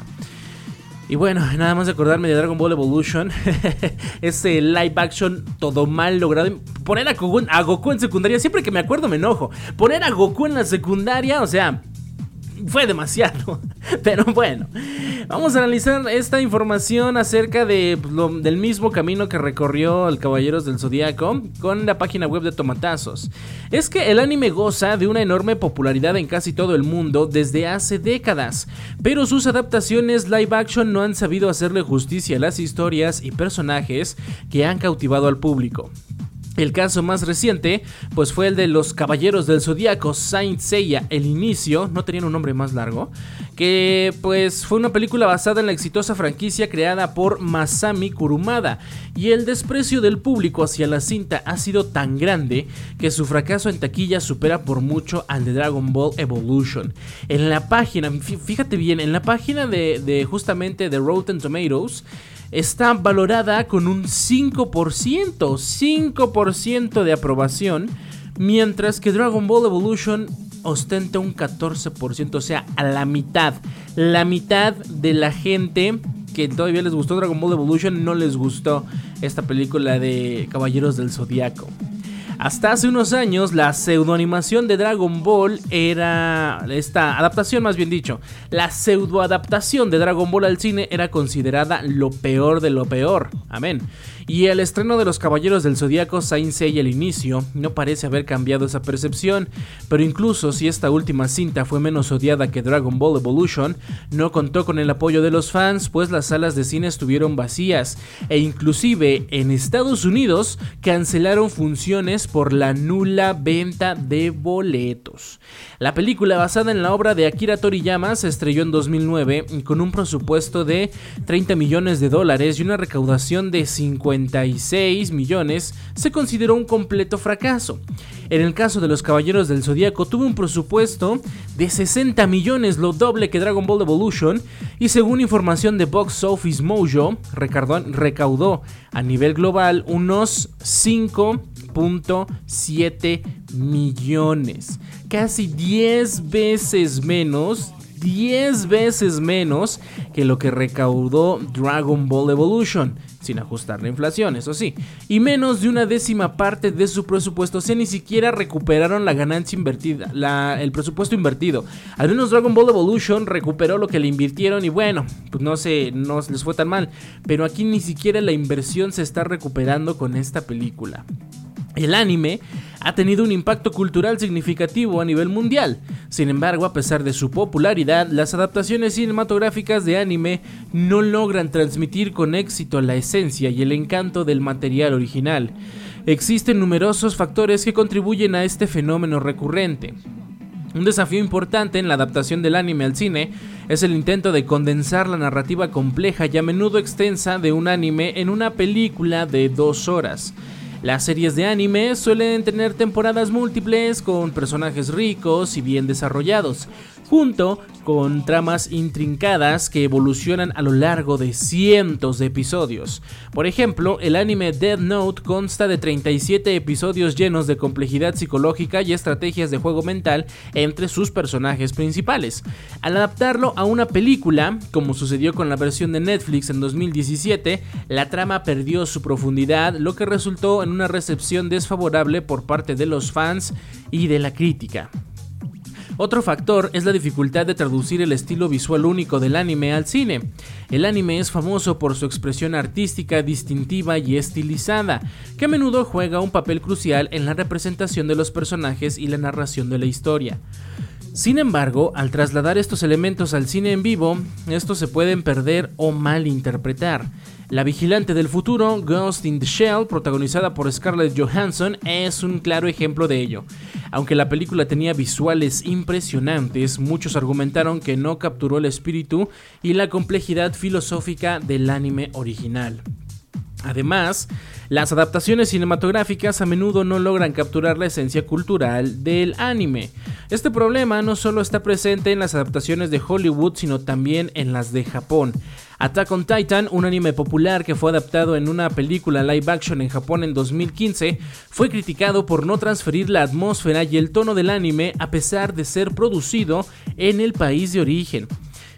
Y bueno, nada más de acordarme de Dragon Ball Evolution. Ese live action todo mal logrado. Poner a Goku, a Goku en secundaria, siempre que me acuerdo me enojo. Poner a Goku en la secundaria, o sea, fue demasiado. Pero bueno, vamos a analizar esta información acerca de, pues, del mismo camino que recorrió el Caballeros del Zodíaco con la página web de Tomatazos. Es que el anime goza de una enorme popularidad en casi todo el mundo desde hace décadas, pero sus adaptaciones live action no han sabido hacerle justicia a las historias y personajes que han cautivado al público. El caso más reciente, pues fue el de los Caballeros del Zodíaco, Saint Seiya, El Inicio, no tenían un nombre más largo, que pues fue una película basada en la exitosa franquicia creada por Masami Kurumada, y el desprecio del público hacia la cinta ha sido tan grande que su fracaso en taquilla supera por mucho al de Dragon Ball Evolution. En la página, fíjate bien, en la página de, de justamente de Rotten Tomatoes, está valorada con un 5%, 5% de aprobación, mientras que Dragon Ball Evolution ostenta un 14%, o sea, a la mitad. La mitad de la gente que todavía les gustó Dragon Ball Evolution no les gustó esta película de Caballeros del Zodiaco. Hasta hace unos años, la pseudoanimación de Dragon Ball era. Esta adaptación, más bien dicho, la pseudoadaptación de Dragon Ball al cine era considerada lo peor de lo peor. Amén. Y el estreno de Los Caballeros del Zodíaco Seiya al inicio no parece haber cambiado esa percepción, pero incluso si esta última cinta fue menos odiada que Dragon Ball Evolution, no contó con el apoyo de los fans, pues las salas de cine estuvieron vacías e inclusive en Estados Unidos cancelaron funciones por la nula venta de boletos. La película basada en la obra de Akira Toriyama se estrelló en 2009 con un presupuesto de 30 millones de dólares y una recaudación de 50 millones, se consideró un completo fracaso. En el caso de los Caballeros del Zodíaco tuvo un presupuesto de 60 millones, lo doble que Dragon Ball Evolution, y según información de Box Office Mojo, recaudó a nivel global unos 5.7 millones, casi 10 veces menos 10 veces menos que lo que recaudó Dragon Ball Evolution sin ajustar la inflación, eso sí, y menos de una décima parte de su presupuesto, o sea, ni siquiera recuperaron la ganancia invertida, el presupuesto invertido. Al menos Dragon Ball Evolution recuperó lo que le invirtieron y bueno, pues no sé, no les fue tan mal, pero aquí ni siquiera la inversión se está recuperando con esta película. El anime ha tenido un impacto cultural significativo a nivel mundial. Sin embargo, a pesar de su popularidad, las adaptaciones cinematográficas de anime no logran transmitir con éxito la esencia y el encanto del material original. Existen numerosos factores que contribuyen a este fenómeno recurrente. Un desafío importante en la adaptación del anime al cine es el intento de condensar la narrativa compleja y a menudo extensa de un anime en una película de dos horas. Las series de anime suelen tener temporadas múltiples con personajes ricos y bien desarrollados, junto con tramas intrincadas que evolucionan a lo largo de cientos de episodios. Por ejemplo, el anime Dead Note consta de 37 episodios llenos de complejidad psicológica y estrategias de juego mental entre sus personajes principales. Al adaptarlo a una película, como sucedió con la versión de Netflix en 2017, la trama perdió su profundidad, lo que resultó en una recepción desfavorable por parte de los fans y de la crítica. Otro factor es la dificultad de traducir el estilo visual único del anime al cine. El anime es famoso por su expresión artística distintiva y estilizada, que a menudo juega un papel crucial en la representación de los personajes y la narración de la historia. Sin embargo, al trasladar estos elementos al cine en vivo, estos se pueden perder o malinterpretar. La vigilante del futuro, Ghost in the Shell, protagonizada por Scarlett Johansson, es un claro ejemplo de ello. Aunque la película tenía visuales impresionantes, muchos argumentaron que no capturó el espíritu y la complejidad filosófica del anime original. Además, las adaptaciones cinematográficas a menudo no logran capturar la esencia cultural del anime. Este problema no solo está presente en las adaptaciones de Hollywood, sino también en las de Japón. Attack on Titan, un anime popular que fue adaptado en una película live action en Japón en 2015, fue criticado por no transferir la atmósfera y el tono del anime a pesar de ser producido en el país de origen.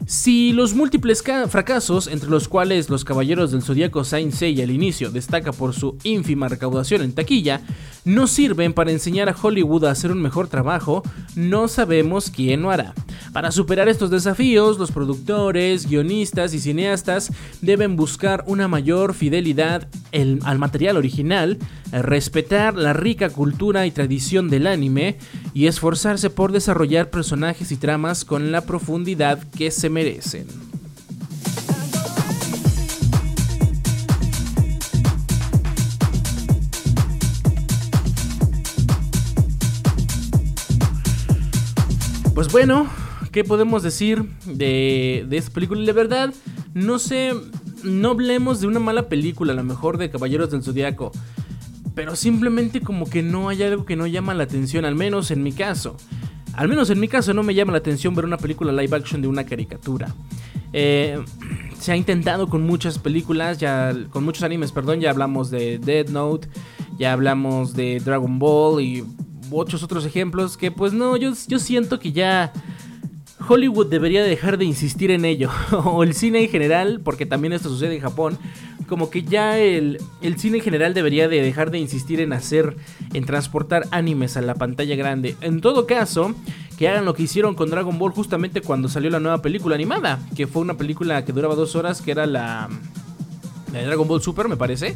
Si los múltiples fracasos, entre los cuales los Caballeros del Zodíaco Saint Seiya al inicio destaca por su ínfima recaudación en taquilla, no sirven para enseñar a Hollywood a hacer un mejor trabajo, no sabemos quién lo hará. Para superar estos desafíos, los productores, guionistas y cineastas deben buscar una mayor fidelidad al material original, respetar la rica cultura y tradición del anime y esforzarse por desarrollar personajes y tramas con la profundidad que se merecen. Pues bueno, ¿qué podemos decir de, de esta película? De verdad, no sé, no hablemos de una mala película, a lo mejor de Caballeros del Zodiaco, pero simplemente como que no hay algo que no llama la atención, al menos en mi caso. Al menos en mi caso no me llama la atención ver una película live action de una caricatura. Eh, se ha intentado con muchas películas, ya con muchos animes, perdón, ya hablamos de Dead Note, ya hablamos de Dragon Ball y muchos otros ejemplos que pues no, yo, yo siento que ya Hollywood debería dejar de insistir en ello, o el cine en general, porque también esto sucede en Japón, como que ya el, el, cine en general debería de dejar de insistir en hacer, en transportar animes a la pantalla grande. En todo caso, que hagan lo que hicieron con Dragon Ball justamente cuando salió la nueva película animada, que fue una película que duraba dos horas, que era la, de Dragon Ball Super, me parece.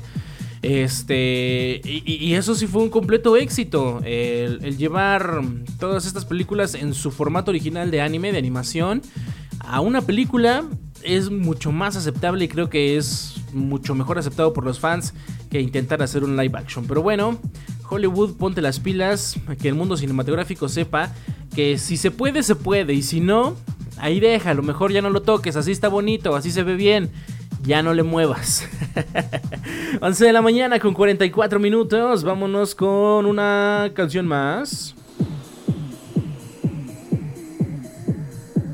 Este, y, eso sí fue un completo éxito. El, llevar todas estas películas en su formato original de anime, de animación, a una película es mucho más aceptable y creo que es mucho mejor aceptado por los fans que intentar hacer un live action. Pero bueno, Hollywood, ponte las pilas, que el mundo cinematográfico sepa que si se puede, se puede, y si no, ahí deja, a lo mejor ya no lo toques, así está bonito, así se ve bien. Ya no le muevas. 11 de la mañana con 44 minutos. Vámonos con una canción más.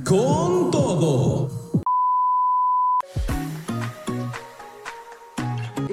Con todo.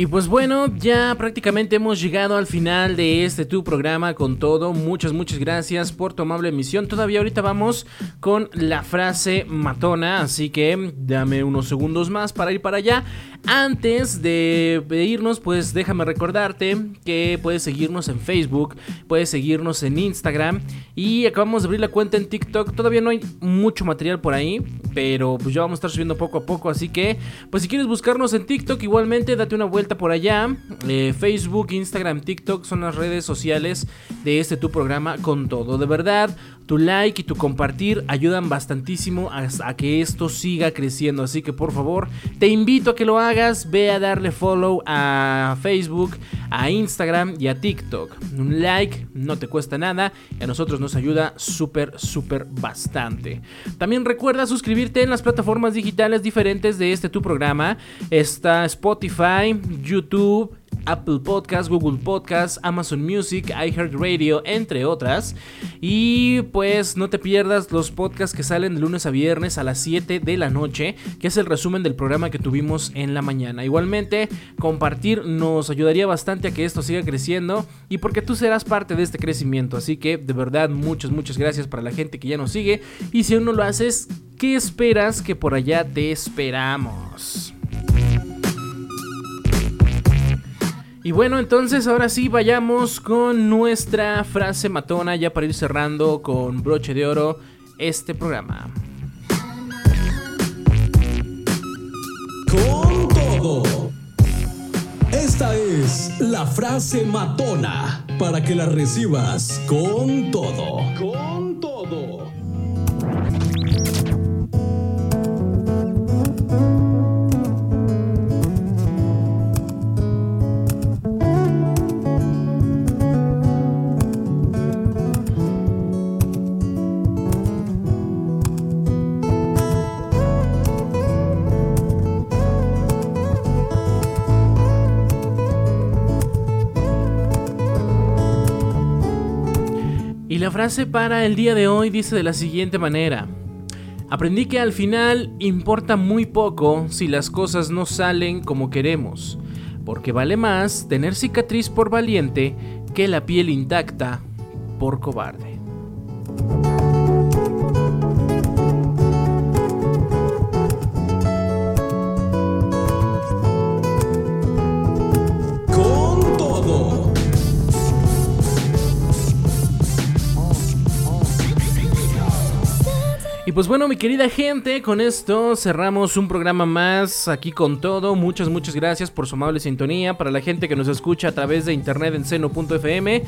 Y pues bueno, ya prácticamente hemos llegado al final de este tu programa con todo. Muchas, muchas gracias por tu amable emisión. Todavía ahorita vamos con la frase matona, así que dame unos segundos más para ir para allá. Antes de irnos, pues déjame recordarte que puedes seguirnos en Facebook, puedes seguirnos en Instagram y acabamos de abrir la cuenta en TikTok. Todavía no hay mucho material por ahí, pero pues ya vamos a estar subiendo poco a poco, así que pues si quieres buscarnos en TikTok igualmente date una vuelta por allá. Eh, Facebook, Instagram, TikTok son las redes sociales de este tu programa con todo. De verdad, tu like y tu compartir ayudan bastantísimo a, que esto siga creciendo, así que por favor te invito a que lo hagas ve a darle follow a Facebook, a Instagram y a TikTok. Un like no te cuesta nada y a nosotros nos ayuda súper, súper bastante. También recuerda suscribirte en las plataformas digitales diferentes de este tu programa. Está Spotify, YouTube, Apple Podcast, Google Podcast, Amazon Music, iHeartRadio, entre otras. Y pues no te pierdas los podcasts que salen de lunes a viernes a las 7 de la noche, que es el resumen del programa que tuvimos en la mañana. Igualmente, compartir nos ayudaría bastante a que esto siga creciendo y porque tú serás parte de este crecimiento. Así que de verdad, muchas, muchas gracias para la gente que ya nos sigue. Y si aún no lo haces, ¿qué esperas que por allá te esperamos? Y bueno, entonces ahora sí vayamos con nuestra frase matona ya para ir cerrando con broche de oro este programa. Con todo. Esta es la frase matona para que la recibas con todo. Con todo. La frase para el día de hoy dice de la siguiente manera. Aprendí que al final importa muy poco si las cosas no salen como queremos, porque vale más tener cicatriz por valiente que la piel intacta por cobarde. Pues bueno, mi querida gente, con esto cerramos un programa más aquí con todo. Muchas, muchas gracias por su amable sintonía. Para la gente que nos escucha a través de internet en seno.fm.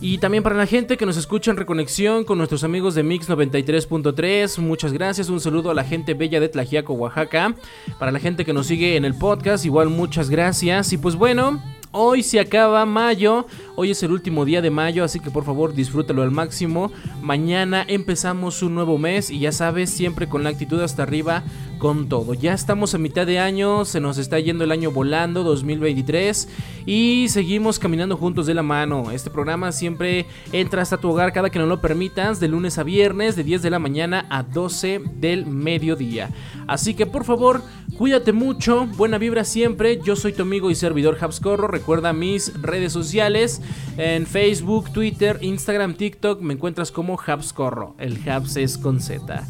Y también para la gente que nos escucha en reconexión con nuestros amigos de Mix 93.3, muchas gracias. Un saludo a la gente bella de Tlajiaco, Oaxaca. Para la gente que nos sigue en el podcast, igual muchas gracias. Y pues bueno, Hoy se acaba mayo, hoy es el último día de mayo, así que por favor disfrútalo al máximo. Mañana empezamos un nuevo mes y ya sabes, siempre con la actitud hasta arriba, con todo. Ya estamos a mitad de año, se nos está yendo el año volando, 2023, y seguimos caminando juntos de la mano. Este programa siempre entra hasta tu hogar cada que nos lo permitas, de lunes a viernes, de 10 de la mañana a 12 del mediodía. Así que por favor, cuídate mucho, buena vibra siempre. Yo soy tu amigo y servidor Habscorro. Recuerda mis redes sociales en Facebook, Twitter, Instagram, TikTok. Me encuentras como Habscorro. El Habs es con Z.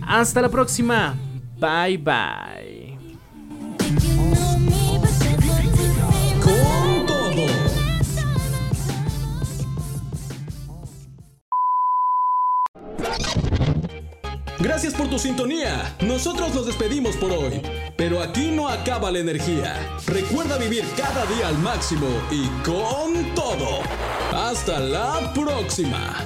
Hasta la próxima. Bye bye. Con todo. Gracias por tu sintonía. Nosotros nos despedimos por hoy. Pero aquí no acaba la energía. Recuerda vivir cada día al máximo y con todo. Hasta la próxima.